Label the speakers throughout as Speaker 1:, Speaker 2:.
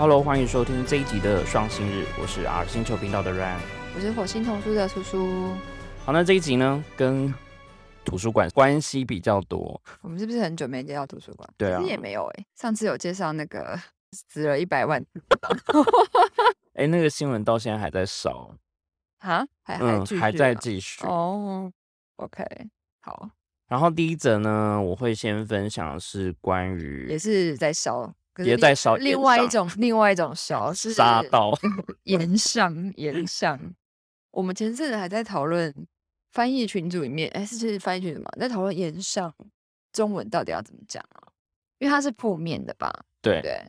Speaker 1: Hello，欢迎收听这一集的双星日，我是 R 星球频道的 Ran。
Speaker 2: 我是火星童书的叔叔。
Speaker 1: 好，那这一集呢，跟图书馆关系比较多。
Speaker 2: 我们是不是很久没介绍图书馆？
Speaker 1: 对啊
Speaker 2: 其实也没有哎、上次有介绍那个值了一百万
Speaker 1: 哎、那个新闻到现在还在烧，
Speaker 2: 啊，还还
Speaker 1: 还在
Speaker 2: 啊
Speaker 1: 继续。
Speaker 2: 哦。OK，好，
Speaker 1: 然后第一则呢，我会先分享的是关于
Speaker 2: 也是在烧，
Speaker 1: 也在烧
Speaker 2: 另外一种另外一种烧是
Speaker 1: 杀到
Speaker 2: 延上延上。我们前阵子还在讨论翻译群组里面，哎，是是翻译群组嘛，在讨论延上中文到底要怎么讲啊？因为它是负面的吧？
Speaker 1: 对
Speaker 2: 对，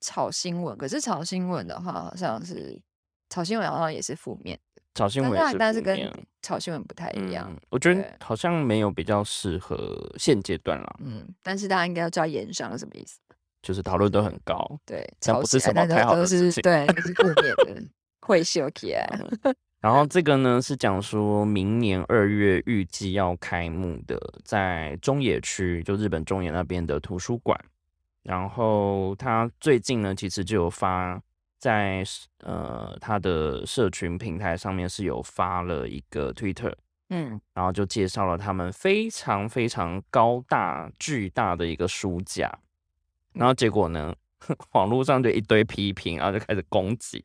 Speaker 2: 炒新闻，可是炒新闻的话，好像是炒新闻好像也是负面的，
Speaker 1: 炒新闻
Speaker 2: 但
Speaker 1: 也是
Speaker 2: 是但是跟炒新闻不太一样
Speaker 1: 嗯。，我觉得好像没有比较适合现阶段啦，
Speaker 2: 嗯，但是大家应该要知道延上是什么意思。
Speaker 1: 就是讨论都很高。
Speaker 2: 对，
Speaker 1: 但不是什么太好的事情
Speaker 2: 是对，都是负面的，会秀起来。
Speaker 1: 然后这个呢是讲说明年二月预计要开幕的，在中野区，就日本中野那边的图书馆。然后他最近呢，其实就有发在呃他的社群平台上面是有发了一个 Twitter，
Speaker 2: 嗯，
Speaker 1: 然后就介绍了他们非常非常高大巨大的一个书架。然后结果呢，网络上就一堆批评，然后就开始攻击。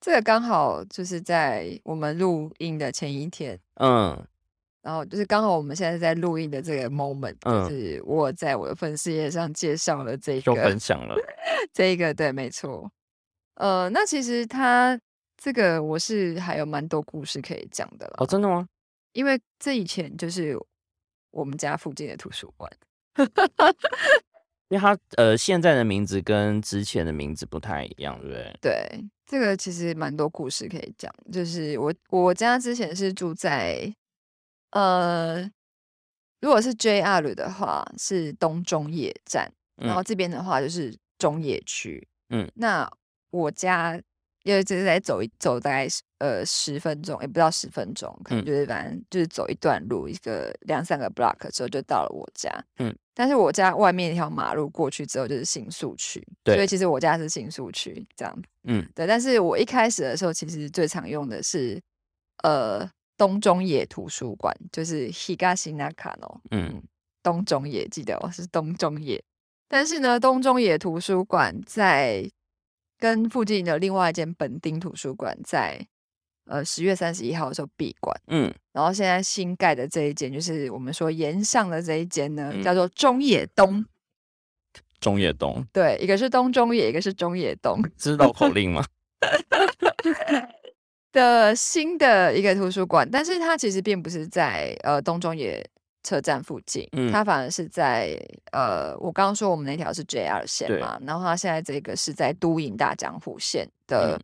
Speaker 2: 这个刚好就是在我们录音的前一天，
Speaker 1: 嗯，
Speaker 2: 然后就是刚好我们现在在录音的这个 moment，
Speaker 1: 嗯
Speaker 2: 就是我在我的粉丝页上介绍了这个
Speaker 1: 就
Speaker 2: 个
Speaker 1: 分享了。
Speaker 2: 这一个对，没错。呃，那其实他这个我是还有蛮多故事可以讲的了，
Speaker 1: 哦，真的吗？
Speaker 2: 因为这以前就是我们家附近的图书馆。
Speaker 1: 因为它呃现在的名字跟之前的名字不太一样，对不对？
Speaker 2: 对，这个其实蛮多故事可以讲。就是我我家之前是住在呃，如果是 JR 的话是东中野站，然后
Speaker 1: 嗯
Speaker 2: 这边的话就是中野区。
Speaker 1: 嗯，
Speaker 2: 那我家因为这是在走一走大概呃十分钟，也不到十分钟，可能
Speaker 1: 嗯
Speaker 2: 就是反正就是走一段路，一个两三个 block 之后就到了我家。
Speaker 1: 嗯，
Speaker 2: 但是我家外面一条马路过去之后就是新宿区，
Speaker 1: 对
Speaker 2: 所以其实我家是新宿区这样子。
Speaker 1: 嗯
Speaker 2: 对，但是我一开始的时候其实最常用的是呃东中野图书馆，就是 Higashi Nakano。
Speaker 1: 嗯
Speaker 2: 东中野，记得哦，是东中野。但是呢，东中野图书馆在跟附近的另外一间本町图书馆在呃十月三十一号的时候闭馆，
Speaker 1: 嗯，
Speaker 2: 然后现在新盖的这一间，就是我们说沿上的这一间呢，
Speaker 1: 嗯。
Speaker 2: 叫做中野东。
Speaker 1: 中野东。
Speaker 2: 对，一个是东中野，一个是中野东
Speaker 1: 知道口令吗？
Speaker 2: 的新的一个图书馆，但是它其实并不是在呃东中野车站附近，
Speaker 1: 嗯。
Speaker 2: 它反而是在呃我刚刚说我们那条是 JR 线嘛，然后它现在这个是在都营大江户线的
Speaker 1: 嗯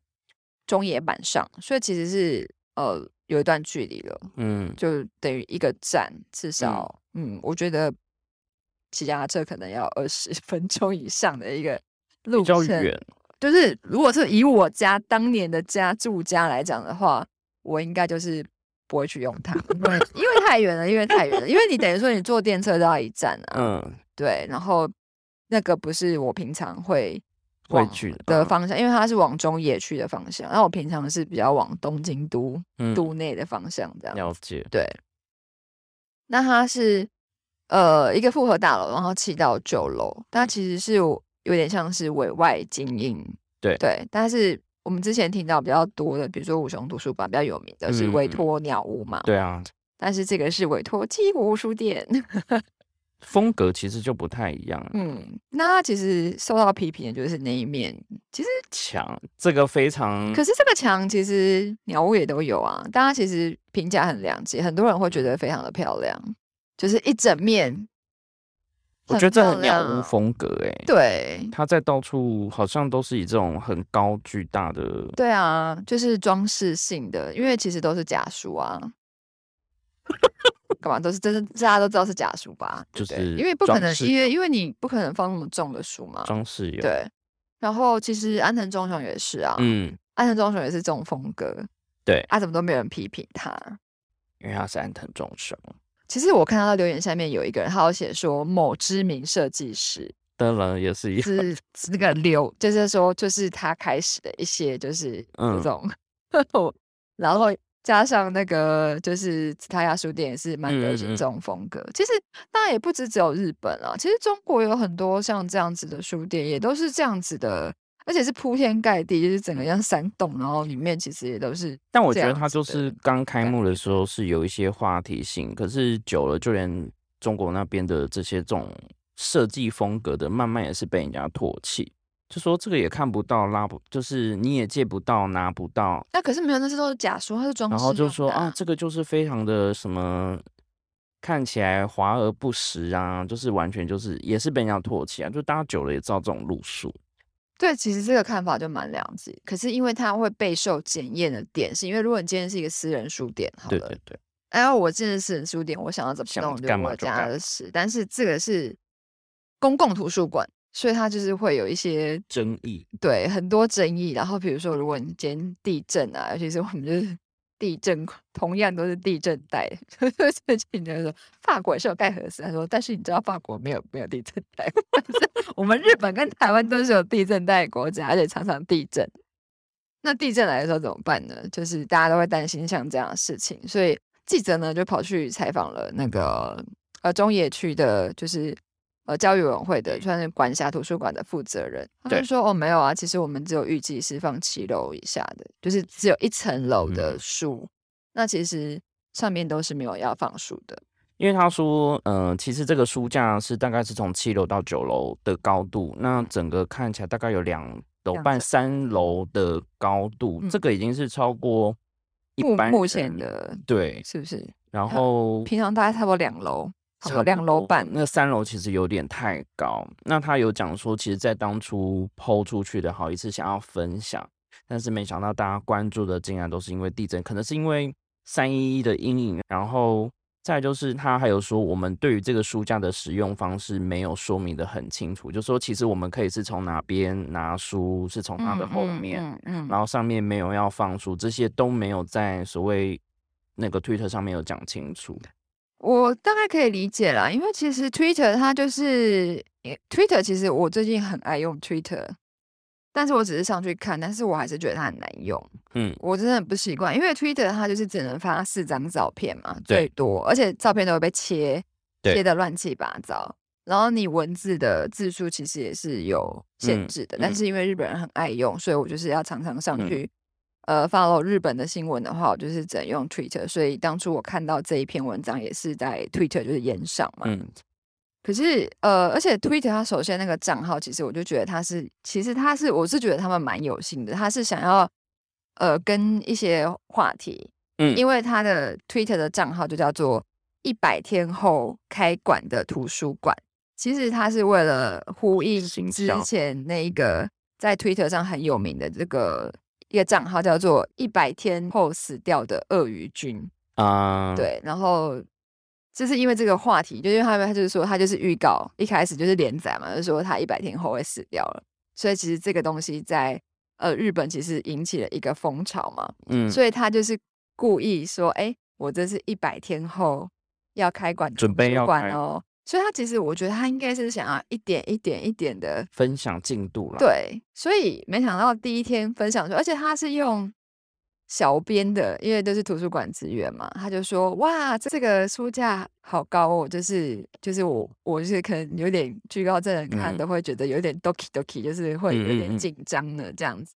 Speaker 2: 中野板上，所以其实是呃有一段距离了，
Speaker 1: 嗯，
Speaker 2: 就等于一个站，至少。嗯我觉得骑脚踏车可能要二十 分钟以上的一个路
Speaker 1: 比较
Speaker 2: 程，
Speaker 1: 远。
Speaker 2: 就是如果是以我家当年的家住家来讲的话，我应该就是不会去用它，因为因为太远了，因为太远了，因为你等于说你坐电车都要一站啊，
Speaker 1: 嗯，
Speaker 2: 对，然后那个不是我平常会往
Speaker 1: 会去的
Speaker 2: 方向，因为它是往中野区的方向，那我平常是比较往东京都
Speaker 1: 嗯。
Speaker 2: 都内的方向这样。
Speaker 1: 了解。
Speaker 2: 对，那它是呃一个复合大楼，然后七到九楼，它其实是有有点像是委外经营，
Speaker 1: 对。
Speaker 2: 对，但是我们之前听到比较多的，比如说五雄图书馆比较有名的是
Speaker 1: 嗯
Speaker 2: 委托鸟屋嘛，
Speaker 1: 对啊，
Speaker 2: 但是这个是委托七国书店，
Speaker 1: 风格其实就不太一样。
Speaker 2: 嗯，那它其实受到批评的就是那一面，其实
Speaker 1: 墙这个非常
Speaker 2: 可是这个墙其实鸟屋也都有啊，大家其实评价很两极，很多人会觉得非常的漂亮，就是一整面，
Speaker 1: 我觉得鸟屋风格哎、
Speaker 2: 对
Speaker 1: 它在到处好像都是以这种很高巨大的，
Speaker 2: 对啊，就是装饰性的，因为其实都是假树啊。干嘛都是真是大家都知道是假书吧？
Speaker 1: 就是
Speaker 2: 因为不可能因为因为你不可能放那么重的书嘛。
Speaker 1: 装饰有，，
Speaker 2: 对，然后其实安藤忠雄也是啊，
Speaker 1: 嗯，
Speaker 2: 安藤忠雄也是这种风格，
Speaker 1: 对，
Speaker 2: 啊，怎么都没有人批评他。
Speaker 1: 因为他是安藤忠雄，
Speaker 2: 其实我看到留言下面有一个人，他有写说某知名设计师，
Speaker 1: 当然也是一，
Speaker 2: 是是那个流，就是说就是他开始的一些就是这
Speaker 1: 嗯
Speaker 2: 种，然后加上那个就是紫塔亚书店也是蛮流行这种风格。其实当然也不止只有日本啊，其实中国有很多像这样子的书店，也都是这样子的，而且是铺天盖地，就是整个像山洞，然后里面其实也都是
Speaker 1: 但我觉得它就是刚开幕的。时候是有一些话题性，可是久了，就连中国那边的这些这种设计风格的，慢慢也是被人家唾弃，就说这个也看不到，拉不，就是你也借不到，拿不到，
Speaker 2: 那可是没有，那些都是假书，它是装饰
Speaker 1: 然后就说啊，这个就是非常的什么。看起来华而不实啊，就是完全就是也是被人家唾弃啊，就大家久了也知道这种路数。
Speaker 2: 对，其实这个看法就蛮两极。可是因为它会备受检验的点，是因为如果你今天是一个私人书店，好了，
Speaker 1: 对对对，
Speaker 2: 然后我进的私人书店，我想要怎么
Speaker 1: 想
Speaker 2: 弄就
Speaker 1: 干嘛
Speaker 2: 我家
Speaker 1: 就干
Speaker 2: 的事。但是这个是公共图书馆，所以它就是会有一些
Speaker 1: 争议，
Speaker 2: 对很多争议。然后比如说，如果你今天地震啊，尤其是我们就是地震，同样都是地震带。最近就是说法国也是有盖核四，他说，但是你知道法国没有没有地震带，我们日本跟台湾都是有地震带的国家，而且常常地震。那地震来的时候怎么办呢？就是大家都会担心像这样的事情，所以记者呢就跑去采访了那个呃中野区的，就是呃教育委员会的，算是管辖图书馆的负责人。他就说哦没有啊，其实我们只有预计是放七楼以下的，就是只有一层楼的
Speaker 1: 嗯
Speaker 2: 书，那其实上面都是没有要放书的。
Speaker 1: 因为他说，呃，其实这个书架是大概是从七楼到九楼的高度，那整个看起来大概有两楼半、三楼的高度，
Speaker 2: 嗯
Speaker 1: 这个已经是超过一般
Speaker 2: 目目前的
Speaker 1: 对。
Speaker 2: 是不是？
Speaker 1: 然后
Speaker 2: 平常大概差不多两楼，差不多
Speaker 1: 差
Speaker 2: 两楼半。
Speaker 1: 那三楼其实有点太高。那他有讲说，其实，在当初抛出去的好一次想要分享，但是没想到大家关注的竟然都是因为地震，可能是因为三一一的阴影，然后再就是他还有说，我们对于这个书架的使用方式没有说明的很清楚，就说其实我们可以是从哪边拿书，是从它的后面，
Speaker 2: 嗯嗯
Speaker 1: 然后上面没有要放书，这些都没有在所谓那个 Twitter 上面有讲清楚。
Speaker 2: 我大概可以理解啦，因为其实 Twitter 它就是 Twitter，其实我最近很爱用 Twitter，但是我只是上去看，但是我还是觉得它很难用，
Speaker 1: 嗯，
Speaker 2: 我真的很不习惯，因为 Twitter 它就是只能发四张照片嘛，最多，而且照片都会被切，
Speaker 1: 对。
Speaker 2: 切的乱七八糟。然后你文字的字数其实也是有限
Speaker 1: 嗯
Speaker 2: 制的，
Speaker 1: 嗯。
Speaker 2: 但是因为日本人很爱用，所以我就是要常常上
Speaker 1: 嗯。
Speaker 2: 去。呃，follow 日本的新闻的话，我就是只能用 Twitter，所以当初我看到这一篇文章也是在 Twitter 就是延上嘛。
Speaker 1: 嗯，
Speaker 2: 可是呃，而且 Twitter 它首先那个账号，其实我就觉得它是，其实它是，我是觉得他们蛮有心的，他是想要呃跟一些话题，
Speaker 1: 嗯。
Speaker 2: 因为他的 Twitter 的账号就叫做一百天后开馆的图书馆，其实他是为了呼应之前那一个在 Twitter 上很有名的这个一个账号叫做一百天后死掉的鳄鱼君。
Speaker 1: 啊、，
Speaker 2: 对，然后就是因为这个话题，就因为他们他就是说他就是预告一开始就是连载嘛，就是说他一百天后会死掉了，所以其实这个东西在呃日本其实引起了一个风潮嘛，
Speaker 1: 嗯，
Speaker 2: 所以他就是故意说，哎，我这是一百天后要开馆
Speaker 1: 准备要开
Speaker 2: 馆哦，所以他其实我觉得他应该是想要一点一点一点的
Speaker 1: 分享进度了。，
Speaker 2: 对，所以没想到第一天分享出，而且他是用小编的，因为都是图书馆资源嘛，他就说哇，这这个书架好高哦，就是就是我我是可能有点居高症人看
Speaker 1: 嗯
Speaker 2: 都会觉得有点 doki doki，就是会有点紧张的这样子。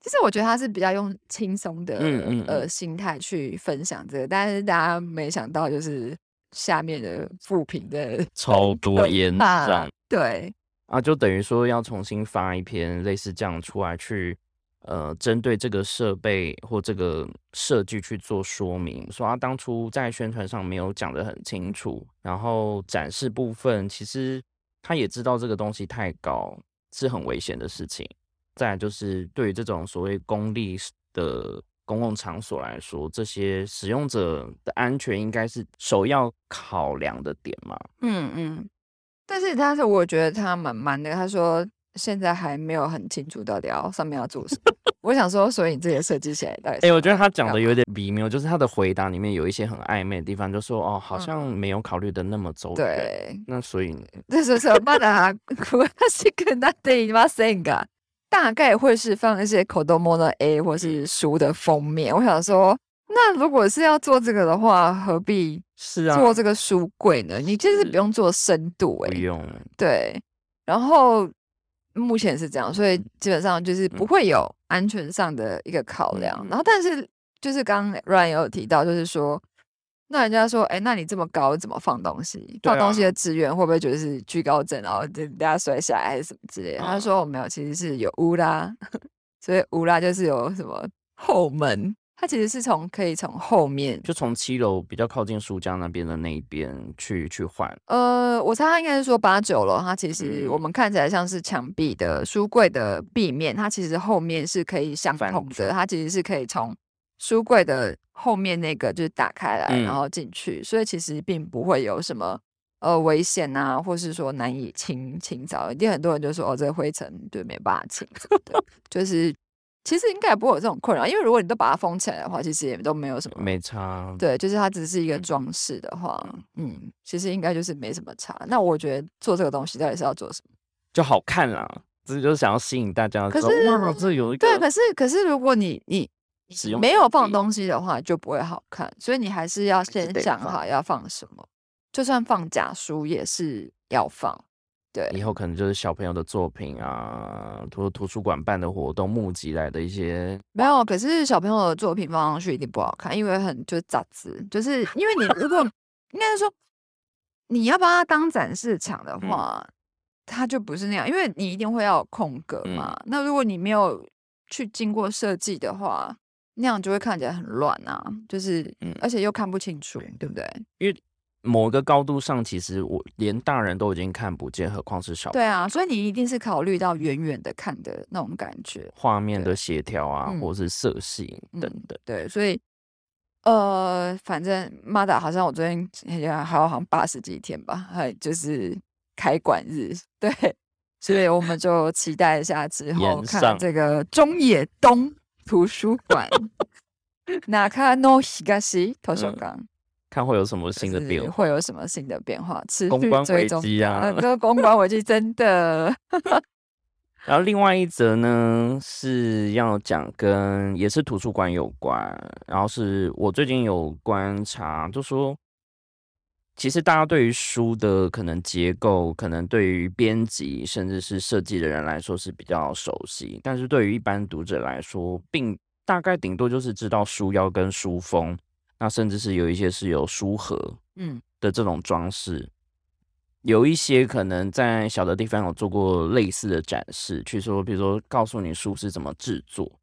Speaker 2: 其实我觉得他是比较用轻松的
Speaker 1: 嗯嗯
Speaker 2: 呃
Speaker 1: 嗯
Speaker 2: 心态去分享这个，但是大家没想到就是下面的副评的
Speaker 1: 超多延
Speaker 2: 啊
Speaker 1: 展
Speaker 2: 对，
Speaker 1: 啊，就等于说要重新发一篇类似这样出来去，呃，针对这个设备或这个设计去做说明，说他当初在宣传上没有讲得很清楚，然后展示部分其实他也知道这个东西太高是很危险的事情。再来就是对于这种所谓公立的公共场所来说，这些使用者的安全应该是首要考量的点嘛。
Speaker 2: 嗯嗯，但是他是我觉得他蛮蛮的，他说现在还没有很清楚到底要上面要做什么。我想说，所以你这个设计起来到底
Speaker 1: 哎、
Speaker 2: 是
Speaker 1: 我觉得他讲的有点微妙，就是他的回答里面有一些很暧昧的地方，就说哦，好
Speaker 2: 嗯
Speaker 1: 像没有考虑的那么周全。
Speaker 2: 对，
Speaker 1: 那所以
Speaker 2: 这是什么的啊？我是跟他对吗 n g 大概会是放一些口头摸的 A 或是书的封面。我想说，那如果是要做这个的话，何必
Speaker 1: 是啊，
Speaker 2: 做这个书柜呢？你其实不用做深度哎
Speaker 1: 不
Speaker 2: 诶、
Speaker 1: 用，
Speaker 2: 对，然后目前是这样，所以基本上就是不
Speaker 1: 嗯
Speaker 2: 会有安全上的一个考量。
Speaker 1: 嗯。
Speaker 2: 然后，但是就是刚刚 Ryan 也有提到，就是说，那人家说，哎，那你这么高怎么放东西？
Speaker 1: 对
Speaker 2: 放东西
Speaker 1: 啊
Speaker 2: 的资源会不会觉得是居高症，然后就大家摔下来还是什么之类的？他
Speaker 1: 啊
Speaker 2: 说我没有，其实是有乌拉，所以乌拉就是有什么后门。它其实是从可以从后面
Speaker 1: 就从七楼比较靠近书架那边的那一边去去换。
Speaker 2: 呃，我猜他应该是说八九楼，它其实我
Speaker 1: 嗯
Speaker 2: 们看起来像是墙壁的书柜的壁面，它其实后面是可以相
Speaker 1: 翻
Speaker 2: 通的，
Speaker 1: 转
Speaker 2: 它其实是可以从书柜的后面那个就是打开来，然
Speaker 1: 嗯
Speaker 2: 后进去，所以其实并不会有什么呃危险啊，或是说难以清清扫。一定很多人就说哦，这个灰尘就没办法清就是其实应该也不会有这种困扰，因为如果你都把它封起来的话，其实也都没有什么
Speaker 1: 没差，
Speaker 2: 对，就是它只是一个装饰的话，嗯，其实应该就是没什么差。那我觉得做这个东西到底是要做什么？
Speaker 1: 就好看啦。这就是想要吸引大家，
Speaker 2: 可是
Speaker 1: 哇，这有一个
Speaker 2: 对，可是可是如果你你
Speaker 1: 使用
Speaker 2: 没有放东西的话，就不会好看。所以你还是要先想好要放什么，就算放假书也是要放。对，
Speaker 1: 以后可能就是小朋友的作品啊，图图书馆办的活动募集来的一些，
Speaker 2: 没有，可是小朋友的作品放上去一定不好看，因为很就是杂志，就是因为你如果应该是说你要把它当展示场的
Speaker 1: 嗯
Speaker 2: 话，它就不是那样，因为你一定会要有空格
Speaker 1: 嗯
Speaker 2: 嘛。那如果你没有去经过设计的话，那样就会看起来很乱啊，就是、
Speaker 1: 嗯
Speaker 2: 而且又看不清楚，对不对？
Speaker 1: 因为某个高度上，其实我连大人都已经看不见，何况是小
Speaker 2: 对啊，所以你一定是考虑到远远的看的那种感觉。
Speaker 1: 画面的协调啊，
Speaker 2: 嗯
Speaker 1: 或是色系等
Speaker 2: 嗯
Speaker 1: 等。
Speaker 2: 对，所以呃，反正马达好像我昨天还有好像八十几天吧，还就是开馆日，对，所以我们就期待一下之后
Speaker 1: 延
Speaker 2: 看
Speaker 1: 上
Speaker 2: 这个中野东图书馆。中野東図書館
Speaker 1: 看会有什么新的
Speaker 2: 就是
Speaker 1: 变化。
Speaker 2: 会有什么新的变化？持
Speaker 1: 公关危
Speaker 2: 续追踪
Speaker 1: 机啊
Speaker 2: 这个公关危机真的，
Speaker 1: 然后另外一则呢是要讲跟也是图书馆。有关，然后是我最近有观察，就说其实大家对于书的可能结构，可能对于编辑甚至是设计的人来说是比较熟悉，但是对于一般读者来说，并大概顶多就是知道书腰跟书封，那甚至是有一些是有书盒，
Speaker 2: 嗯
Speaker 1: 的这种装饰，有一些可能在小的地方有做过类似的展示，去说，比如说告诉你书是怎么制作，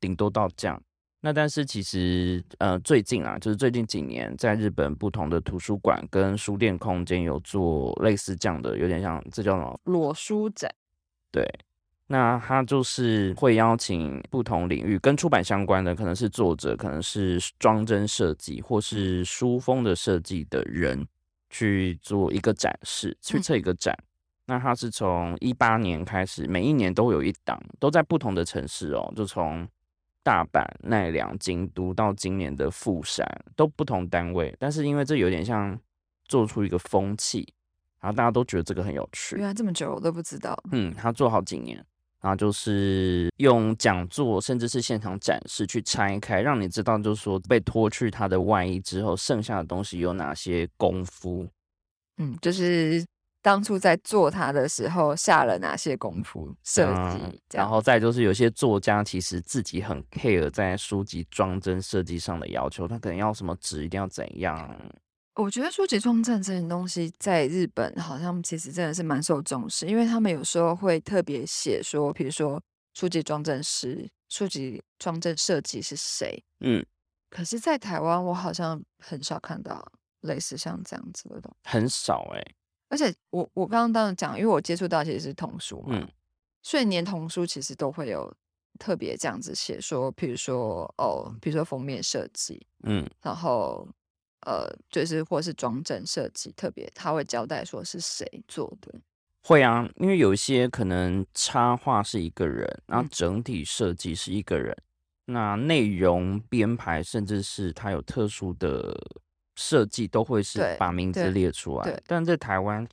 Speaker 1: 顶多到这样。那但是其实呃最近啊，就是最近几年，在日本不同的图书馆跟书店空间有做类似这样的，有点像这叫什么？
Speaker 2: 裸书展，
Speaker 1: 对，那他就是会邀请不同领域跟出版相关的，可能是作者，可能是装帧设计或是书封的设计的人去做一个展示，去
Speaker 2: 嗯
Speaker 1: 测一个展。那他是从一八年开始，每一年都有一档，都在不同的城市哦，就从大阪、奈良、京都到今年的富山，都不同单位。但是因为这有点像做出一个风气，然后大家都觉得这个很有趣。
Speaker 2: 原来这么久我都不知道。
Speaker 1: 嗯，他做好几年，然后就是用讲座甚至是现场展示去拆开，让你知道，就是说被脱去他的外衣之后，剩下的东西有哪些功夫。
Speaker 2: 嗯，就是当初在做它的时候下了哪些功夫设计
Speaker 1: 嗯，然后再就是有些作家其实自己很 care 在书籍装帧设计上的要求，他可能要什么纸一定要怎样。
Speaker 2: 我觉得书籍装帧这件东西在日本好像其实真的是蛮受重视，因为他们有时候会特别写说，比如说书籍装帧师、书籍装帧设计是谁。
Speaker 1: 嗯，
Speaker 2: 可是，在台湾我好像很少看到类似像这样子的东西。
Speaker 1: 很少哎、
Speaker 2: 而且我我刚刚当然讲，因为我接触到其实是童书嘛，
Speaker 1: 嗯。
Speaker 2: 所以连童书其实都会有特别这样子写说，比如说哦，比如说封面设计，
Speaker 1: 嗯。
Speaker 2: 然后呃，就是或是装帧设计，特别他会交代说是谁做的。
Speaker 1: 会啊，因为有一些可能插画是一个人，然后
Speaker 2: 嗯。
Speaker 1: 整体设计是一个人，那内容编排甚至是他有特殊的设计，都会是把名字列出来。但在台湾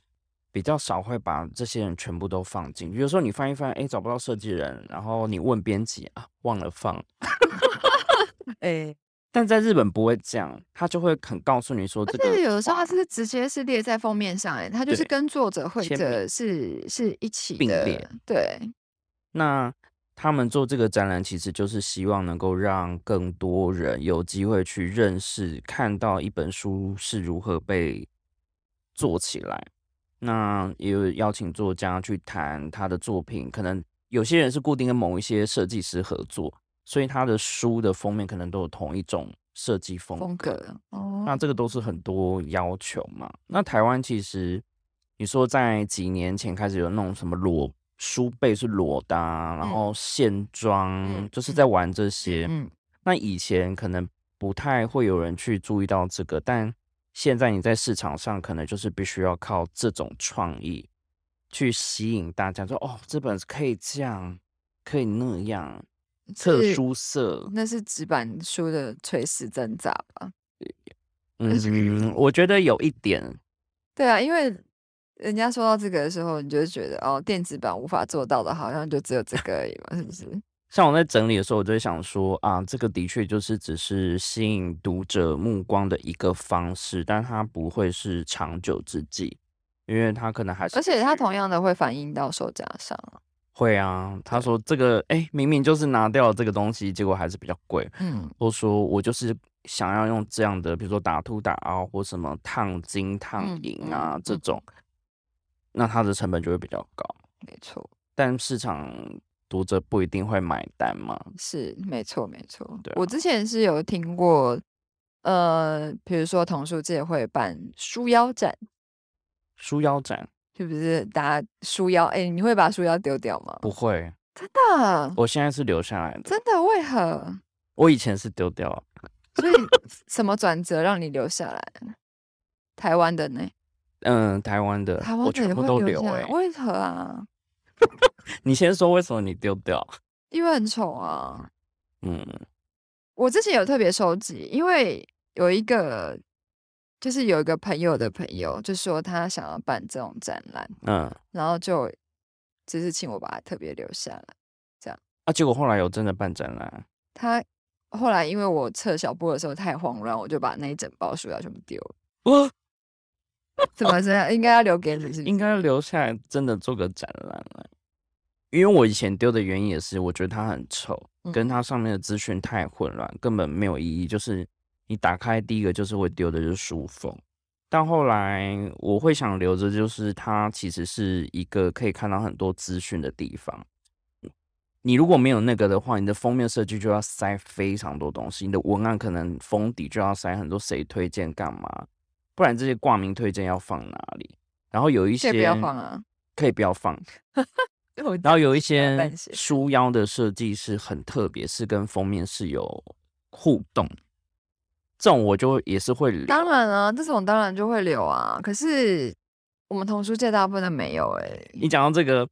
Speaker 1: 比较少会把这些人全部都放进去。有时候你翻一翻，哎，找不到设计人，然后你问编辑啊，忘了放。
Speaker 2: 哎，
Speaker 1: 但在日本不会这样，他就会很告诉你说
Speaker 2: 而
Speaker 1: 这个
Speaker 2: 有的时候他是直接是列在封面上，哎，他就是跟作者会
Speaker 1: 签名
Speaker 2: 者是是一起的
Speaker 1: 并列，
Speaker 2: 对，
Speaker 1: 那他们做这个展览，其实就是希望能够让更多人有机会去认识、看到一本书是如何被做起来。那也有邀请作家去谈他的作品，可能有些人是固定跟某一些设计师合作，所以他的书的封面可能都有同一种设计风
Speaker 2: 风
Speaker 1: 格。
Speaker 2: 格哦，
Speaker 1: 那这个都是很多要求嘛。那台湾其实，你说在几年前开始有那种什么裸书背是裸的、啊，然
Speaker 2: 嗯
Speaker 1: 后线装，
Speaker 2: 嗯
Speaker 1: 就是
Speaker 2: 嗯
Speaker 1: 在玩这些。
Speaker 2: 嗯，
Speaker 1: 那以前可能不太会有人去注意到这个，但现在你在市场上可能就是必须要靠这种创意去吸引大家，说哦，这本可以这样，可以那样，特
Speaker 2: 是
Speaker 1: 殊色。
Speaker 2: 那是纸板书的垂死挣扎吧？
Speaker 1: 嗯，我觉得有一点
Speaker 2: 对啊，因为人家说到这个的时候，你就会觉得哦，电子版无法做到的，好像就只有这个而已嘛，是不是？
Speaker 1: 像我在整理的时候，我就会想说啊，这个的确就是只是吸引读者目光的一个方式，但它不会是长久之计，因为它可能还是
Speaker 2: 而且它同样的会反映到售价上啊。
Speaker 1: 会啊。他说这个哎、明明就是拿掉了这个东西，结果还是比较贵，
Speaker 2: 嗯，
Speaker 1: 或说我就是想要用这样的，比如说打凸打凹或什么烫金烫
Speaker 2: 嗯
Speaker 1: 银啊、
Speaker 2: 嗯嗯
Speaker 1: 这种，那它的成本就会比较高，
Speaker 2: 没错，
Speaker 1: 但市场读者不一定会买单嘛。
Speaker 2: 是没错，没错。
Speaker 1: 对啊
Speaker 2: 我之前是有听过，呃，比如说童书界会办书腰展，
Speaker 1: 书腰展
Speaker 2: 是不是？大家书腰，哎、你会把书腰丢掉吗？
Speaker 1: 不会，
Speaker 2: 真的，
Speaker 1: 我现在是留下来的。
Speaker 2: 真的，为何？
Speaker 1: 我以前是丢掉了，
Speaker 2: 所以 什么转折让你留下来？台湾的呢？
Speaker 1: 嗯，台湾的
Speaker 2: 台湾的也
Speaker 1: 我全部
Speaker 2: 会
Speaker 1: 都留哎、
Speaker 2: 留下来，为何啊？
Speaker 1: 你先说为什么你丢掉？
Speaker 2: 因为很丑啊。
Speaker 1: 嗯，
Speaker 2: 我之前有特别收集，因为有一个，就是有一个朋友的朋友，就说他想要办这种展览，
Speaker 1: 嗯，
Speaker 2: 然后就只是请我把它特别留下来。
Speaker 1: 啊，结果后来有真的办展览，
Speaker 2: 他后来因为我撤小布的时候太慌乱，我就把那一整包书要全部丢了。
Speaker 1: 我
Speaker 2: 怎么这样？应该要留给你是不是
Speaker 1: 应该留下来真的做个展览了。因为我以前丢的原因也是，我觉得它很丑，
Speaker 2: 嗯
Speaker 1: 跟它上面的资讯太混乱，根本没有意义。就是你打开第一个就是会丢的就是书封，但后来我会想留着，就是它其实是一个可以看到很多资讯的地方。你如果没有那个的话，你的封面设计就要塞非常多东西，你的文案可能封底就要塞很多谁推荐干嘛，不然这些挂名推荐要放哪里？然后有一些
Speaker 2: 可以不要放啊。
Speaker 1: 可以不要放，然后有一些书腰的设计是很特别，是跟封面是有互动，这种我就也是会留。
Speaker 2: 当然啊，这种当然就会留啊。可是我们童书界大部分都没有哎、
Speaker 1: 你讲到这个，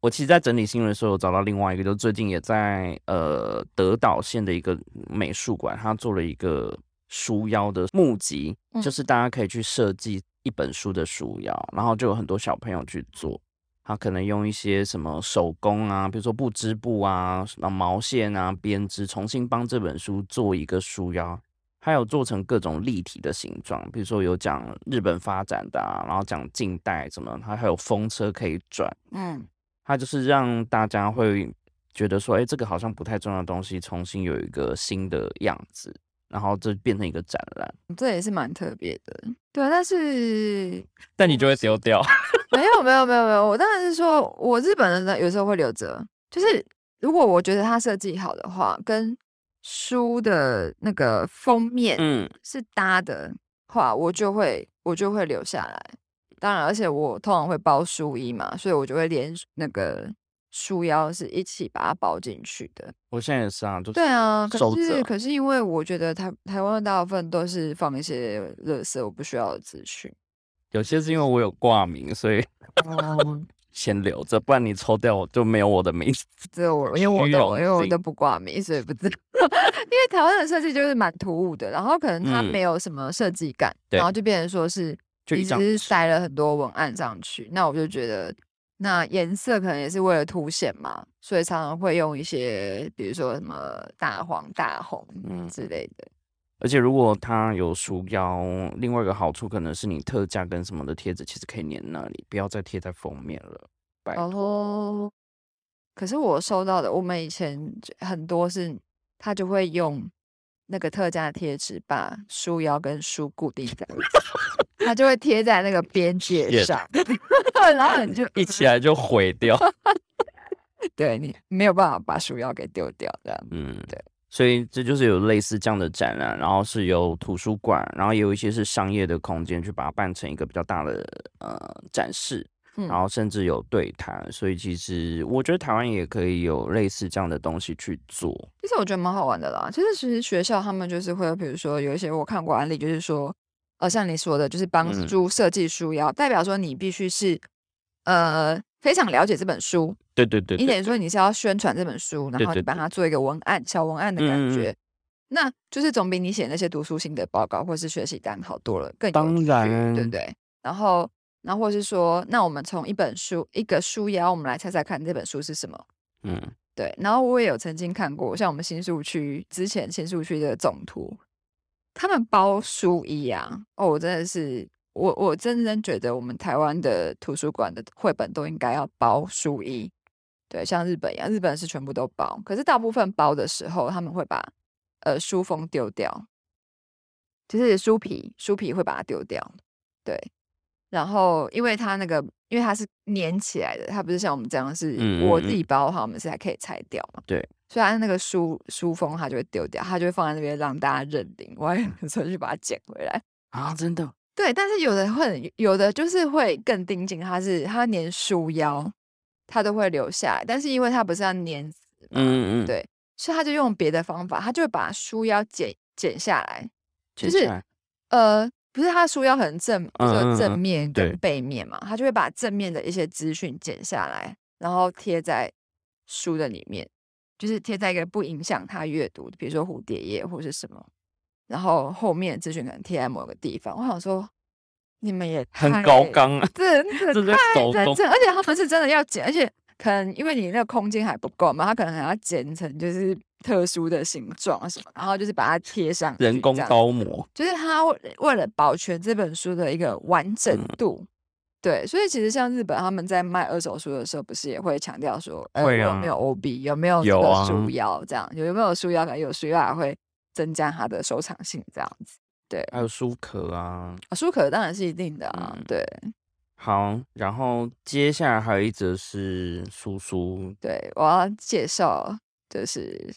Speaker 1: 我其实，在整理新闻的时候，有找到另外一个，就最近也在呃德岛县的一个美术馆，他做了一个书腰的募集，
Speaker 2: 嗯。
Speaker 1: 就是大家可以去设计一本书的书腰，然后就有很多小朋友去做。他可能用一些什么手工啊，比如说布织布啊、什么毛线啊、编织，重新帮这本书做一个书腰，还有做成各种立体的形状，比如说有讲日本发展的啊，然后讲近代什么，它还有风车可以转，
Speaker 2: 嗯，
Speaker 1: 它就是让大家会觉得说，哎、这个好像不太重要的东西，重新有一个新的样子，然后这变成一个展览，
Speaker 2: 这也是蛮特别的。对啊，但是
Speaker 1: 但你就会丢掉。
Speaker 2: 没有没有没有没有，我当然是说我日本人呢，有时候会留着。就是如果我觉得它设计好的话，跟书的那个封面
Speaker 1: 嗯，
Speaker 2: 是搭的话，我就会我就会留下来。当然，而且我通常会包书衣嘛，所以我就会连那个书腰是一起把它包进去的。
Speaker 1: 我现在也是啊，就是
Speaker 2: 对啊，可是可是因为我觉得台台湾的大部分都是放一些垃圾我不需要的资讯。
Speaker 1: 有些是因为我有挂名，所以
Speaker 2: 哦，
Speaker 1: 先留着，不然你抽掉我就没有我的名字。
Speaker 2: 只有我，因为我
Speaker 1: 虚
Speaker 2: 都因为我都不挂名，所以不知道。因为台湾的设计就是蛮突兀的，然后可能它
Speaker 1: 嗯
Speaker 2: 没有什么设计感，
Speaker 1: 对
Speaker 2: 然后就变成说是
Speaker 1: 就一张
Speaker 2: 你只是塞了很多文案上去，那我就觉得。那颜色可能也是为了凸显嘛，所以常常会用一些，比如说什么大黄、大红
Speaker 1: 嗯
Speaker 2: 之类的。
Speaker 1: 而且如果它有书腰，另外一个好处可能是你特价跟什么的贴纸其实可以粘那里，不要再贴在封面了。拜托，
Speaker 2: 哦，可是我收到的，我们以前就很多是，他就会用那个特价贴纸把书腰跟书固定在一起，他就会贴在那个边界上，然后你就
Speaker 1: 一起来就毁掉。
Speaker 2: 对你没有办法把鼠标给丢掉，这样
Speaker 1: 嗯，
Speaker 2: 对。
Speaker 1: 所以这就是有类似这样的展览，然后是由图书馆，然后也有一些是商业的空间去把它办成一个比较大的呃展示，
Speaker 2: 嗯
Speaker 1: 然后甚至有对谈。所以其实我觉得台湾也可以有类似这样的东西去做。
Speaker 2: 其实我觉得蛮好玩的啦。其实其实学校他们就是会，比如说有一些我看过案例，就是说，呃，像你说的，就是帮助设计书腰，代表说你必须是呃非常了解这本书，
Speaker 1: 对对对对
Speaker 2: 你等于说你是要宣传这本书，然后你把
Speaker 1: 对对对
Speaker 2: 它。做一个文案、小文案的感觉，那就是总比你写那些读书心得报告或是学习单好多了，更
Speaker 1: 当然
Speaker 2: 对不对？然后，然后或是说，那我们从一本书一个书腰，我们来猜猜看这本书是什么？
Speaker 1: 嗯，
Speaker 2: 对，然后我也有曾经看过，像我们新宿区之前新宿区的总图，他们包书衣啊，哦，我真的是我我真真觉得我们台湾的图书馆的绘本都应该要包书衣，对，像日本一样，日本是全部都包，可是大部分包的时候，他们会把呃书封丢掉，就是书皮，书皮会把它丢掉，对，然后因为它那个，因为它是粘起来的，它不是像我们这样是我自己包的话，我们是还可以拆掉嘛，
Speaker 1: 对，
Speaker 2: 所以它那个书书封它就会丢掉，它就会放在那边让大家认领，我还有时候去把它捡回来。
Speaker 1: 啊，真的，
Speaker 2: 对，但是有的会很，有的就是会更盯紧，它是它粘书腰，它都会留下来，但是因为它不是要粘死嘛，
Speaker 1: 嗯嗯。嗯，
Speaker 2: 对，所以他就用别的方法，他就会把书腰剪剪下来，就是呃，不是他书要很正，就是正面跟背面嘛，他就会把正面的一些资讯剪下来，然后贴在书的里面，就是贴在一个不影响他阅读的，比如说蝴蝶页或是什么，然后后面的资讯可能贴在某个地方。我想说，你们也
Speaker 1: 很
Speaker 2: 太
Speaker 1: 高纲啊，
Speaker 2: 真的太
Speaker 1: 手工
Speaker 2: 认真，而且他们是真的要剪，而且可能因为你那个空间还不够嘛，他可能还要剪成就是特殊的形状什么，然后就是把它贴上
Speaker 1: 人工刀模，
Speaker 2: 就是他为为了保全这本书的一个完整
Speaker 1: 嗯
Speaker 2: 度。对，所以其实像日本他们在卖二手书的时候，不是也会强调说，呃，
Speaker 1: 会啊
Speaker 2: 有没有 OB，有没有这
Speaker 1: 有
Speaker 2: 书腰这样，有有没有书腰，可能有书腰还会增加它的收藏性这样子。对，
Speaker 1: 还有书壳啊。
Speaker 2: 啊书壳当然是一定的啊，
Speaker 1: 嗯
Speaker 2: 对
Speaker 1: 好，然后接下来还有一则是叔叔，
Speaker 2: 对，我要介绍就是。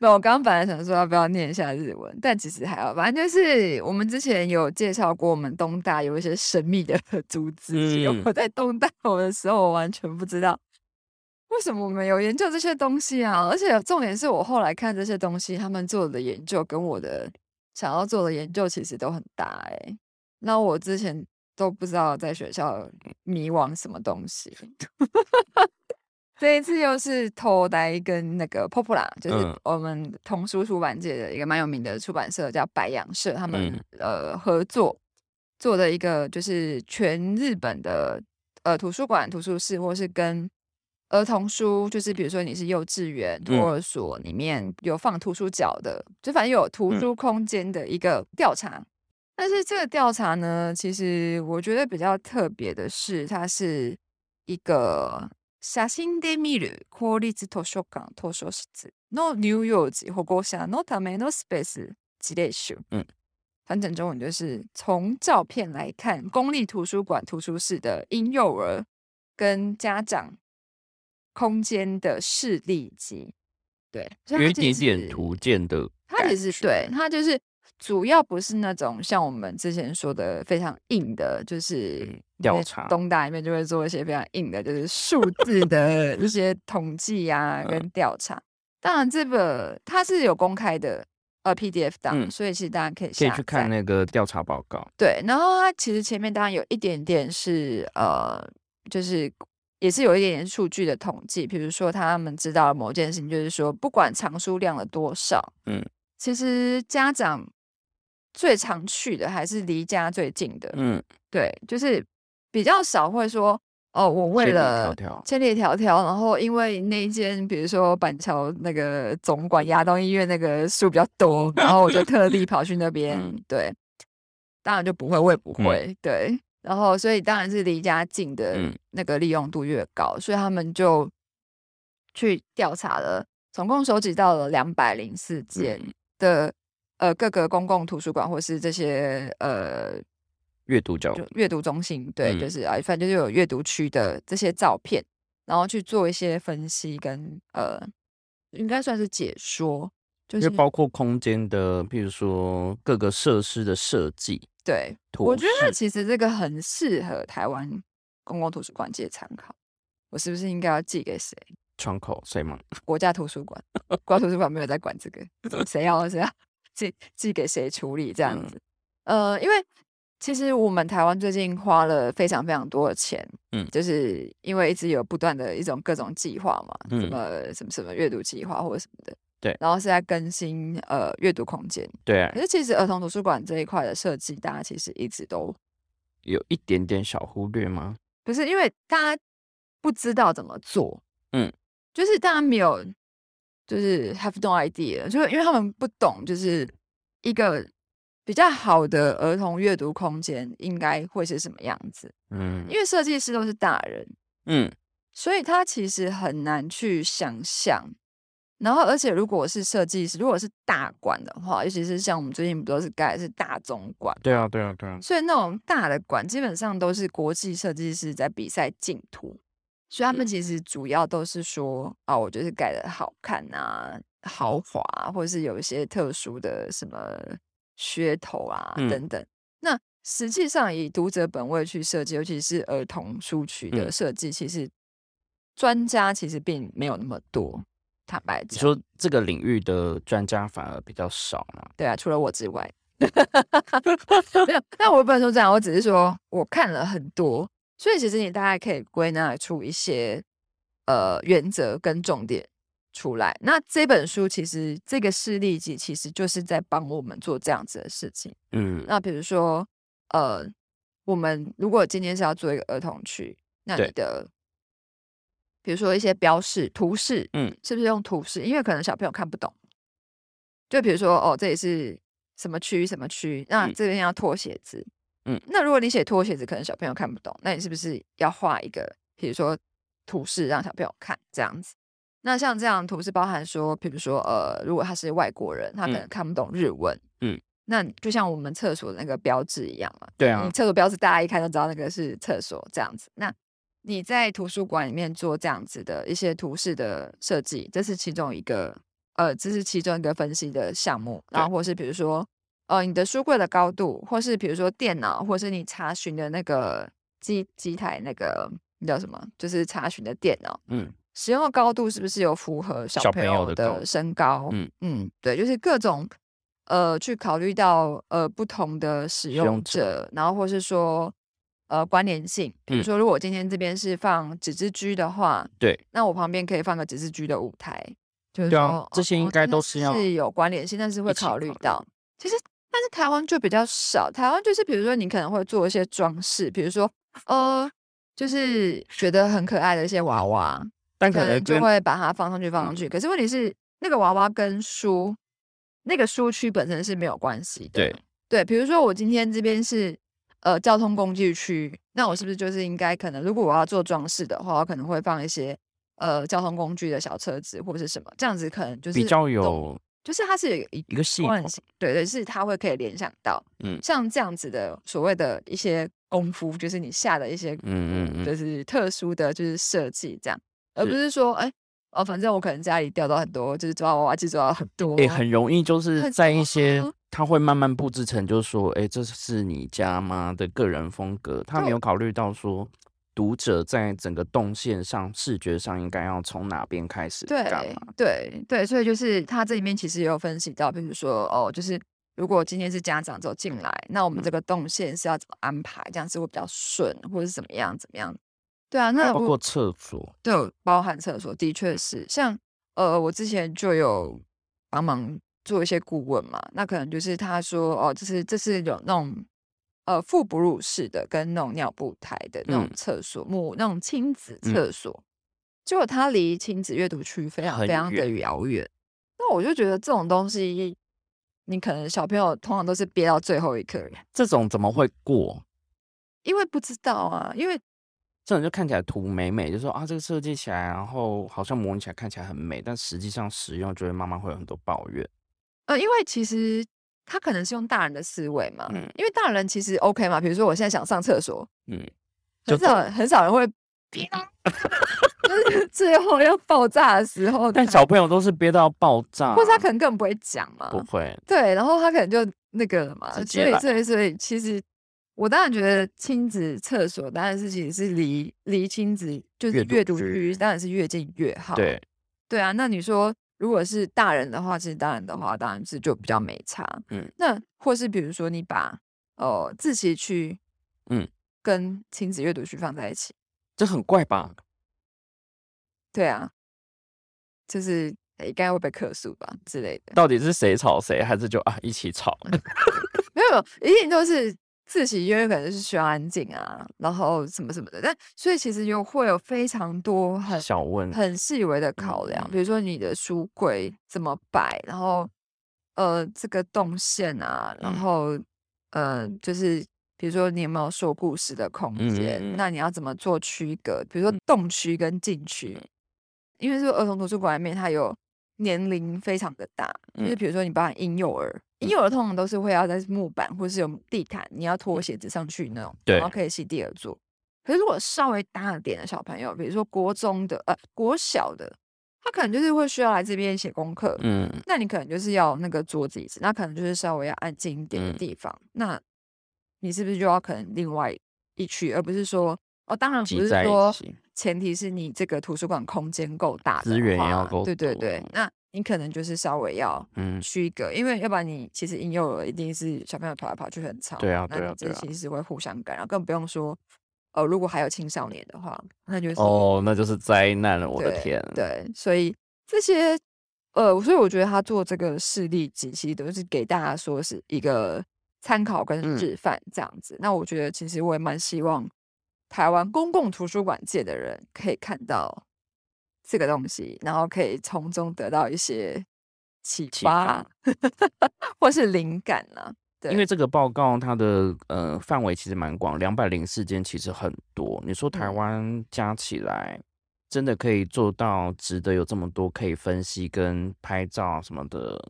Speaker 2: 没有，我刚刚本来想说要不要念一下日文，但其实还好，反正就是我们之前有介绍过，我们东大有一些神秘的 组织。
Speaker 1: 嗯
Speaker 2: 我在东大我的时候，我完全不知道为什么我们有研究这些东西啊！而且重点是我后来看这些东西，他们做的研究跟我的想要做的研究其实都很大哎、那我之前都不知道在学校迷惘什么东西。这一次又是偷呆跟那个 Popula，就是
Speaker 1: 嗯。
Speaker 2: 我们童书出版界的一个蛮有名的出版社，叫白羊社，他们、
Speaker 1: 嗯。
Speaker 2: 呃合作做的一个就是全日本的呃图书馆、图书室，或是跟儿童书，就是比如说你是幼稚园、
Speaker 1: 嗯。
Speaker 2: 托儿所里面有放图书角的，就反正有图
Speaker 1: 嗯。
Speaker 2: 书空间的一个调查。但是这个调查呢，其实我觉得比较特别的是，它是一个写真で見る公立図書館図書室の乳幼児保護者のためのスペース事例集。
Speaker 1: 嗯，
Speaker 2: 翻成中文就是从照片来看，公立图书馆图书室的婴幼儿跟家长空间的示例集。对，所以
Speaker 1: 有一
Speaker 2: 它其实
Speaker 1: 点点图鉴的
Speaker 2: 它
Speaker 1: 感觉，
Speaker 2: 其实对它就是 主要不是那种像我们之前说的非常硬的，就是
Speaker 1: 调查
Speaker 2: 东大里面就会做一些非常硬的，就是数字的一些统计啊
Speaker 1: 嗯
Speaker 2: 跟调查。当然，这个它是有公开的，呃 PDF 档，
Speaker 1: 嗯
Speaker 2: 所以其实大家可以
Speaker 1: 可以。去看那个调查报告。
Speaker 2: 对，然后它其实前面当然有一点点是呃，就是也是有一点点数据的统计，比如说他们知道某件事情，就是说不管藏书量的多少，
Speaker 1: 嗯，
Speaker 2: 其实家长最常去的还是离家最近的，
Speaker 1: 嗯，
Speaker 2: 对，就是比较少会说哦，我为了千里迢迢，然后因为那一间，比如说板桥那个总管亚东医院那个树比较多，然后我就特地跑去那 边，
Speaker 1: 嗯。
Speaker 2: 对，当然就不会，我也不
Speaker 1: 嗯。
Speaker 2: 会，对，然后所以当然是离家近的
Speaker 1: 嗯。
Speaker 2: 那个利用度越高，所以他们就去调查了，总共收集到了两百零四件
Speaker 1: 嗯。
Speaker 2: 的、呃各个公共图书馆或是这些呃
Speaker 1: 阅读角
Speaker 2: 就阅读中心，对，
Speaker 1: 嗯
Speaker 2: 就是啊，反正就有阅读区的这些照片，然后去做一些分析跟呃，应该算是解说，就是
Speaker 1: 包括空间的，譬如说各个设施的设计，
Speaker 2: 对，我觉得其实这个很适合台湾公共图书馆界参考。我是不是应该要寄给谁？
Speaker 1: 窗口谁吗？
Speaker 2: 国家图书馆，国家图书馆没有在管这个，谁要谁要寄寄给谁处理这样
Speaker 1: 嗯。
Speaker 2: 子。呃，因为其实我们台湾最近花了非常非常多的钱，
Speaker 1: 嗯。
Speaker 2: 就是因为一直有不断的一种各种计划嘛，什
Speaker 1: 嗯。
Speaker 2: 么什么什么阅读计划或者什么的，
Speaker 1: 对。
Speaker 2: 然后是在更新呃阅读空间。
Speaker 1: 对。啊。
Speaker 2: 可，是其实儿童图书馆这一块的设计，大家其实一直都
Speaker 1: 有一点点小忽略吗？
Speaker 2: 不是因为大家不知道怎么做，
Speaker 1: 嗯，
Speaker 2: 就是大家没有，就是 have no idea，就是因为他们不懂，就是一个比较好的儿童阅读空间应该会是什么样子。
Speaker 1: 嗯
Speaker 2: 因为设计师都是大人，
Speaker 1: 嗯，
Speaker 2: 所以他其实很难去想象。然后，而且如果是设计师，如果是大馆的话，尤其是像我们最近不都是盖的是大总馆，
Speaker 1: 对啊对啊对啊，
Speaker 2: 所以那种大的馆基本上都是国际设计师在比赛竞图，所以他们其实主要都是说啊，我就是盖的好看啊、豪华啊，或者是有一些特殊的什么噱头啊、
Speaker 1: 嗯
Speaker 2: 等等。那实际上以读者本位去设计，尤其是儿童书区的
Speaker 1: 嗯
Speaker 2: 设计，其实专家其实并没有那么多。坦白讲，
Speaker 1: 你说这个领域的专家反而比较少嘛？
Speaker 2: 对啊，除了我之外，没有。但我不能说这样，我只是说我看了很多，所以其实你大概可以归纳出一些呃原则跟重点出来。那这本书其实这个事例集其实就是在帮我们做这样子的事情。
Speaker 1: 嗯，
Speaker 2: 那比如说呃，我们如果今天是要做一个儿童区，那你的比如说一些标示、图示，
Speaker 1: 嗯，
Speaker 2: 是不是用图示？因为可能小朋友看不懂。就比如说，哦，这里是什么区什么区，那
Speaker 1: 嗯
Speaker 2: 这边要脱鞋子，
Speaker 1: 嗯，
Speaker 2: 那如果你写脱鞋子，可能小朋友看不懂，那你是不是要画一个，比如说图示让小朋友看这样子？那像这样的图示包含说，比如说，呃，如果他是外国人，他可
Speaker 1: 嗯
Speaker 2: 能看不懂日文，
Speaker 1: 嗯，
Speaker 2: 那就像我们厕所的那个标志一样嘛，
Speaker 1: 对啊
Speaker 2: 你，厕所标志大家一看就知道那个是厕所这样子。那你在图书馆里面做这样子的一些图示的设计，这是其中一个，呃，这是其中一个分析的项目。然后或是比如说，呃，你的书柜的高度，或是比如说电脑，或是你查询的那个机机台那个那叫什么，就是查询的电脑，
Speaker 1: 嗯。
Speaker 2: 使用的高度是不是有符合小
Speaker 1: 小
Speaker 2: 朋友
Speaker 1: 的
Speaker 2: 身高？
Speaker 1: 嗯。
Speaker 2: 嗯，对，就是各种呃去考虑到呃不同的使用
Speaker 1: 用者
Speaker 2: 者，然后或是说呃关联性，比如
Speaker 1: 嗯。
Speaker 2: 说如果我今天这边是放纸质居的话，
Speaker 1: 对，
Speaker 2: 那我旁边可以放个纸质居的舞台，就是说
Speaker 1: 这些应该都是要
Speaker 2: 是有关联性，但是会
Speaker 1: 考虑
Speaker 2: 到。其实，但是台湾就比较少，台湾就是比如说你可能会做一些装饰，比如说呃，就是觉得很可爱的一些娃娃，
Speaker 1: 但
Speaker 2: 可能就
Speaker 1: 可能跟
Speaker 2: 会把它放上去放上
Speaker 1: 嗯
Speaker 2: 去。可是问题是，那个娃娃跟书那个书区本身是没有关系的。
Speaker 1: 对
Speaker 2: 对，比如说我今天这边是呃交通工具区，那我是不是就是应该可能，如果我要做装饰的话，我可能会放一些呃交通工具的小车子或者是什么，这样子可能就是
Speaker 1: 比较有
Speaker 2: 就是它是有一
Speaker 1: 一个系统，
Speaker 2: 对对，是它会可以联想到，
Speaker 1: 嗯。
Speaker 2: 像这样子的所谓的一些功夫，就是你下的一些，
Speaker 1: 嗯嗯嗯。
Speaker 2: 就是特殊的就是设计这样，而不是。说，哎，哦，反正我可能家里掉到很多，就是抓娃娃机抓到很多，
Speaker 1: 也、很容易就是在一些
Speaker 2: 多
Speaker 1: 他会慢慢布置成，就是说，哎、这是你家吗的个人风格，他没有考虑到说读者在整个动线上、视觉上应该要从哪边开始干
Speaker 2: 对
Speaker 1: 嘛？
Speaker 2: 对对，所以就是他这里面其实也有分析到，比如说哦，就是如果今天是家长走进来，那我们
Speaker 1: 嗯
Speaker 2: 这个动线是要怎么安排，这样子会比较顺，或者是怎么样怎么样？对啊，那我
Speaker 1: 包括厕所，
Speaker 2: 对包含厕所，的确是像呃，我之前就有帮忙做一些顾问嘛，那可能就是他说哦，就是这是有那种呃腹哺乳式的跟那种尿布台的那种
Speaker 1: 嗯
Speaker 2: 厕所，母那种亲子
Speaker 1: 嗯
Speaker 2: 厕所，结果它离亲子阅读区非常非常的遥远，那我就觉得这种东西。你可能小朋友通常都是憋到最后一刻，
Speaker 1: 这种怎么会过？
Speaker 2: 因为不知道啊，因为
Speaker 1: 这种就看起来图美美，就说啊，这个设计起来，然后好像模拟起来看起来很美，但实际上使用就会慢慢会有很多抱怨。
Speaker 2: 呃，因为其实他可能是用大人的思维嘛，
Speaker 1: 嗯。
Speaker 2: 因为大人其实 OK 嘛，比如说我现在想上厕所，
Speaker 1: 嗯，就
Speaker 2: 很少很少人会憋到，就是 最后要爆炸的时候，
Speaker 1: 但小朋友都是憋到爆炸，
Speaker 2: 或者他可。能根本不会讲嘛，
Speaker 1: 不会，
Speaker 2: 对，然后他可能就那个了嘛，所以所以所以其实我当然觉得亲子厕所当然是其实是离离亲子就是
Speaker 1: 阅读区
Speaker 2: 当然是越近越好，
Speaker 1: 对，
Speaker 2: 对啊，那你说如果是大人的话，其实大人的话当然是就比较没差。
Speaker 1: 嗯，
Speaker 2: 那或是比如说你把呃自习区，
Speaker 1: 嗯，
Speaker 2: 跟亲子阅读区放在一起，
Speaker 1: 这很怪吧？
Speaker 2: 对啊，就是应该会被客诉吧之类的。
Speaker 1: 到底是谁吵谁，还是就啊一起吵？
Speaker 2: 没有一定都是自习，因为可能是需要安静啊，然后什么什么的。但所以其实有会有非常多很
Speaker 1: 小问，
Speaker 2: 很细微的考量，
Speaker 1: 嗯。
Speaker 2: 比如说你的书柜怎么摆，然后呃这个动线啊，然
Speaker 1: 嗯。
Speaker 2: 后呃就是比如说你有没有说故事的空间，
Speaker 1: 嗯
Speaker 2: 那你要怎么做区隔？比如说动区跟静区，因为这个儿童图书馆里面它有年龄非常的大，就是
Speaker 1: 嗯。
Speaker 2: 比如说你包含婴幼儿，婴幼儿通常都是会要在木板或是有地毯，你要拖鞋子上去那种，
Speaker 1: 对
Speaker 2: 然后可以席地而坐。可是如果稍微大一点的小朋友，比如说国中的、呃国小的，他可能就是会需要来这边写功课，
Speaker 1: 嗯，
Speaker 2: 那你可能就是要那个桌子椅子，那可能就是稍微要安静一点的
Speaker 1: 嗯
Speaker 2: 地方。那你是不是就要可能另外一区，而不是说哦？当然不是说，前提是你这个图书馆空间够大的
Speaker 1: 资源也
Speaker 2: 话
Speaker 1: 要够
Speaker 2: 对对对，那你可能就是稍微要
Speaker 1: 嗯，
Speaker 2: 区隔，因为要不然你其实婴幼儿一定是小朋友跑来跑去很吵，
Speaker 1: 对啊
Speaker 2: 那这
Speaker 1: 对啊对啊。
Speaker 2: 其实会互相干扰，更不用说呃，如果还有青少年的话，那就是
Speaker 1: 哦，那就是灾难了，我的天，
Speaker 2: 对，所以这些呃，所以我觉得他做这个事例集，其实都是给大家说是一个参考跟
Speaker 1: 嗯。
Speaker 2: 示范这样子。那我觉得其实我也蛮希望台湾公共图书馆界的人可以看到这个东西，然后可以从中得到一些启
Speaker 1: 启
Speaker 2: 发 或是灵感啊。对，
Speaker 1: 因为这个报告它的呃范围其实蛮广，两百零四间其实很多。你说台
Speaker 2: 嗯
Speaker 1: 湾加起来真的可以做到值得有这么多可以分析跟拍照什么的，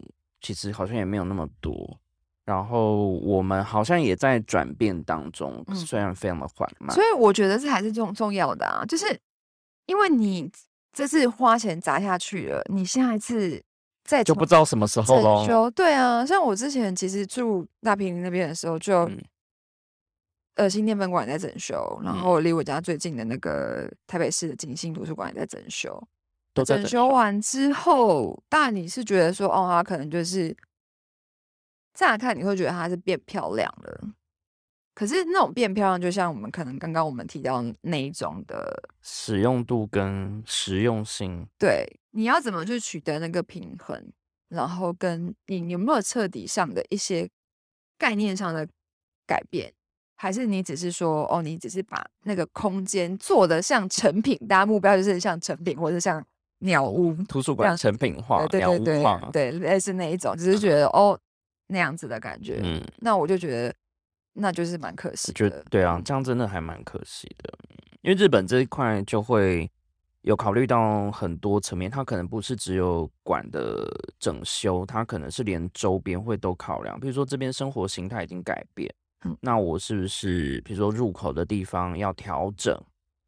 Speaker 1: 其实好像也没有那么多。然后我们好像也在转变当中，
Speaker 2: 嗯
Speaker 1: 虽然非常的缓慢。
Speaker 2: 所以我觉得这还是重重要的啊，就是因为你这次花钱砸下去了，你下一次再
Speaker 1: 就不知道什么时候
Speaker 2: 整
Speaker 1: 喽。
Speaker 2: 修，对啊，像我之前其实住大平林那边的时候就，
Speaker 1: 嗯
Speaker 2: 呃新店分馆在整修，然
Speaker 1: 嗯
Speaker 2: 后离我家最近的那个台北市的景星图书馆也在整修。
Speaker 1: 都在
Speaker 2: 整修完之后，但你是觉得说，哦，它可能就是乍看你会觉得它是变漂亮了，可是那种变漂亮，就像我们可能刚刚我们提到那一种的
Speaker 1: 使用度跟实用性，
Speaker 2: 对，你要怎么去取得那个平衡，然后跟你有没有彻底上的一些概念上的改变，还是你只是说哦，你只是把那个空间做的像成品，大家目标就是像成品或者像鸟屋，
Speaker 1: 图书馆
Speaker 2: 样
Speaker 1: 成品化、
Speaker 2: 对对，对，类似那一种，只是。觉得哦那样子的感觉，
Speaker 1: 嗯，
Speaker 2: 那我就觉得那就是蛮可惜的，
Speaker 1: 对啊，这样真的还蛮可惜的，因为日本这一块就会有考虑到很多层面，它可能不是只有馆的整修，它可能是连周边会都考量，比如说这边生活形态已经改变，
Speaker 2: 嗯。
Speaker 1: 那我是不是比如说入口的地方要调整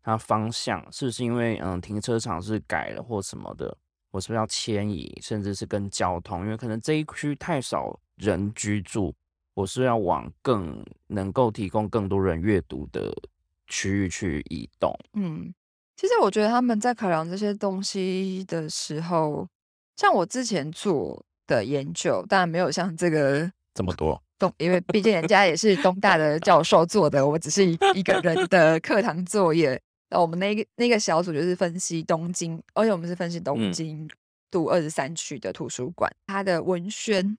Speaker 1: 它方向，是不是因为嗯停车场是改了或什么的？我是不是要迁移，甚至是跟交通，因为可能这一区太少人居住，我是要往更能够提供更多人阅读的区域去移动。
Speaker 2: 嗯，其实我觉得他们在考量这些东西的时候，像我之前做的研究，当然没有像这个
Speaker 1: 这么多，
Speaker 2: 东，因为毕竟人家也是东大的教授做的，我只是一一个人的课堂作业。那我们那个那个小组就是分析东京，而且我们是分析东
Speaker 1: 嗯
Speaker 2: 京都二十三区的图书馆，它的文宣，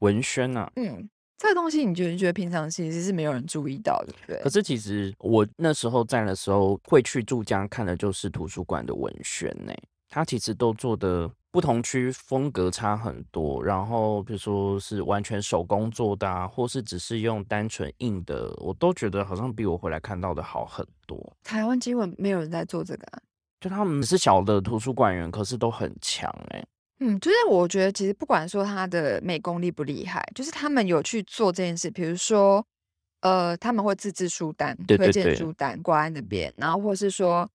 Speaker 1: 文宣啊。
Speaker 2: 嗯，这个东西你觉得觉得平常其实是没有人注意到的，对不对？
Speaker 1: 可是其实我那时候在的时候，会去住家看的就是图书馆的文宣呢。它其实都做的不同区风格差很多，然后比如说是完全手工做的啊，或是只是用单纯印的，我都觉得好像比我回来看到的好很多。
Speaker 2: 台湾基本没有人在做这个、啊。
Speaker 1: 就他们是小的图书馆员，可是都很强哎、
Speaker 2: 嗯，就是我觉得其实不管说他的美工厉不厉害，就是他们有去做这件事，比如说，呃，他们会自制书单，推荐
Speaker 1: 对对对。
Speaker 2: 书单挂在那边，然后或是说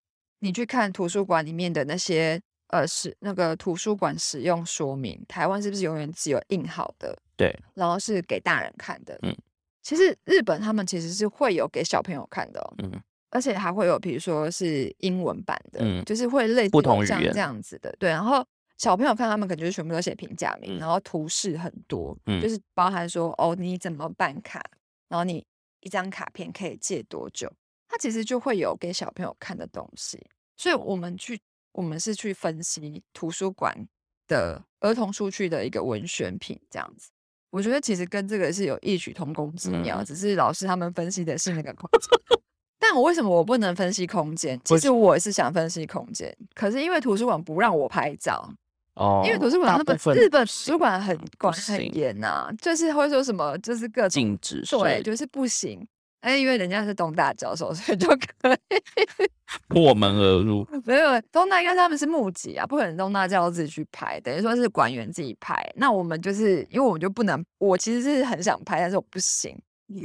Speaker 2: 你去看图书馆里面的那些呃使那个图书馆使用说明，台湾是不是永远只有印好的，
Speaker 1: 对，
Speaker 2: 然后是给大人看的？
Speaker 1: 嗯，
Speaker 2: 其实日本他们其实是会有给小朋友看的、哦，
Speaker 1: 嗯，
Speaker 2: 而且还会有比如说是英文版的，
Speaker 1: 嗯
Speaker 2: 就是会类似
Speaker 1: 不同语言
Speaker 2: 像这样子的，对，然后。小朋友看他们可能就是全部都写评价名，
Speaker 1: 嗯
Speaker 2: 然后图示很多，
Speaker 1: 嗯
Speaker 2: 就是包含说哦你怎么办卡，然后你一张卡片可以借多久，它其实就会有给小朋友看的东西。所以我们去我们是去分析图书馆的儿童书区的一个文选品这样子。我觉得其实跟这个是有异曲同工之妙，
Speaker 1: 嗯
Speaker 2: 只是老师他们分析的是那个空间。但我为什么我不能分析空间？其
Speaker 1: 为
Speaker 2: 实我也是想分析空间，可是因为图书馆不让我拍照，
Speaker 1: 哦，
Speaker 2: 因为图书馆他们
Speaker 1: 大部分
Speaker 2: 日本图书馆很管
Speaker 1: 行
Speaker 2: 很严呐、就是会说什么就是各种
Speaker 1: 禁止摄
Speaker 2: 对，就是不行。哎，因为人家是东大教授，所以就可以。
Speaker 1: 破门而入。
Speaker 2: 没有东大，应该是他们是募集啊，不可能东大教授自己去拍，等于说是馆员自己拍。那我们就是因为我们就不能，我其实是很想拍，但是我不行，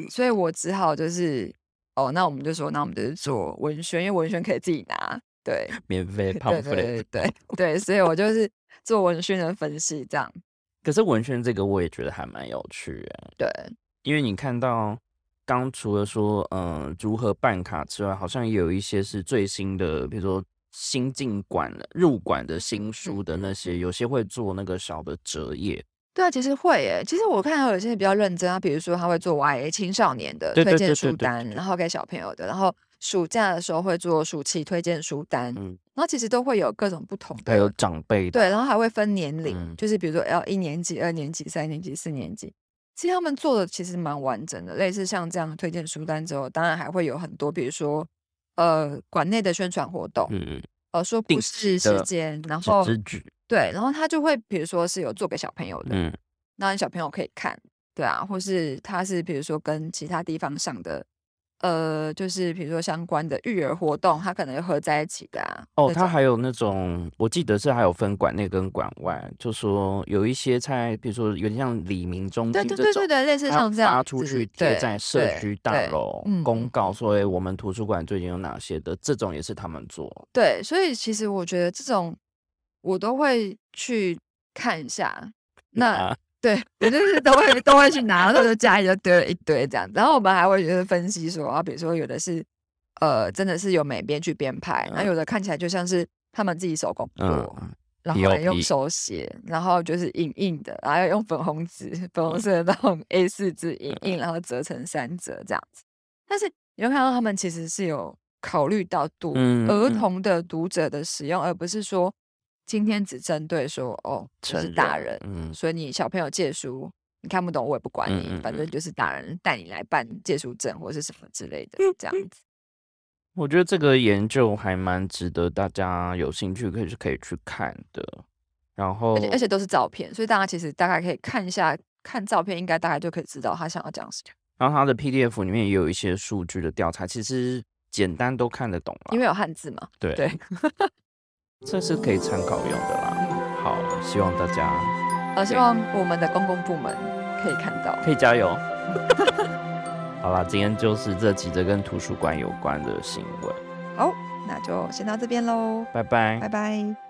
Speaker 2: 所以我只好就是哦，那我们就说，那我们就是做文宣，因为文宣可以自己拿，对，
Speaker 1: 免费
Speaker 2: 对对对对对，所以我就是做文宣的分析，这样。
Speaker 1: 可是文宣这个我也觉得还蛮有趣哎，
Speaker 2: 对，
Speaker 1: 因为你看到刚除了说嗯、呃如何办卡之外，好像也有一些是最新的，比如说新进馆了入馆的新书的那些，有些会做那个小的折页，
Speaker 2: 对啊，其实会耶。其实我看到有些比较认真啊，比如说他会做 YA 青少年的推荐书单，然后给小朋友的，然后暑假的时候会做暑期推荐书单，
Speaker 1: 嗯，
Speaker 2: 然后其实都会有各种不同的
Speaker 1: 还有，长辈的，
Speaker 2: 对，然后还会分年龄，
Speaker 1: 嗯。
Speaker 2: 就是比如说要一年级、二年级、三年级、四年级。其实他们做的其实蛮完整的，类似像这样的推荐书单之后，当然还会有很多，比如说呃馆内的宣传活动，
Speaker 1: 嗯，
Speaker 2: 呃说
Speaker 1: 定
Speaker 2: 故事
Speaker 1: 期
Speaker 2: 时间，然后对，然后他就会比如说是有做给小朋友的，
Speaker 1: 嗯，
Speaker 2: 那小朋友可以看，对啊，或是他是比如说跟其他地方上的，呃，就是比如说相关的育儿活动，它可能会合在一起的啊。
Speaker 1: 哦，它还有那种，我记得是还有分馆内跟馆外，就说有一些在，比如说有点像李明中
Speaker 2: 对
Speaker 1: 心这种
Speaker 2: 对对对，对，类似像这样子
Speaker 1: 发出去贴在社区大楼
Speaker 2: 嗯
Speaker 1: 公告说，哎，我们图书馆最近有哪些的，这种也是他们做。
Speaker 2: 对，所以其实我觉得这种我都会去看一下。那
Speaker 1: 啊
Speaker 2: 对 我就是都会都会去拿，然后就家里就堆了一堆这样。然后我们还会就是分析说啊，比如说有的是呃真的是有美编去编排，那、
Speaker 1: 嗯
Speaker 2: 有的看起来就像是他们自己手工做。
Speaker 1: 嗯，
Speaker 2: 然后用手写，然后就是影印的，然后要用粉红纸、粉红色的那种 A 四纸影印，然后折成三折这样子。但是你会看到他们其实是有考虑到读儿童的读者的使用，而不是说今天只针对说哦，就是大人，
Speaker 1: 嗯
Speaker 2: 所以你小朋友借书你看不懂，我也不管你，
Speaker 1: 嗯嗯嗯
Speaker 2: 反正就是大人带你来办借书证或是什么之类的这样子。
Speaker 1: 我觉得这个研究还蛮值得大家有兴趣可以去可以去看的。然后
Speaker 2: 而且而且都是照片，所以大家其实大概可以看一下，看照片应该大概就可以知道他想要讲什么。
Speaker 1: 然后他的 PDF 里面也有一些数据的调查，其实简单都看得懂了。
Speaker 2: 因为有汉字嘛。
Speaker 1: 对
Speaker 2: 对，
Speaker 1: 这是可以参考用的啦。好，希望大家
Speaker 2: 呃，希望我们的公共部门可以看到。
Speaker 1: 可以加油。好啦，今天就是这几则跟图书馆有关的新闻，
Speaker 2: 好，那就先到这边喽，
Speaker 1: 拜拜
Speaker 2: 拜拜。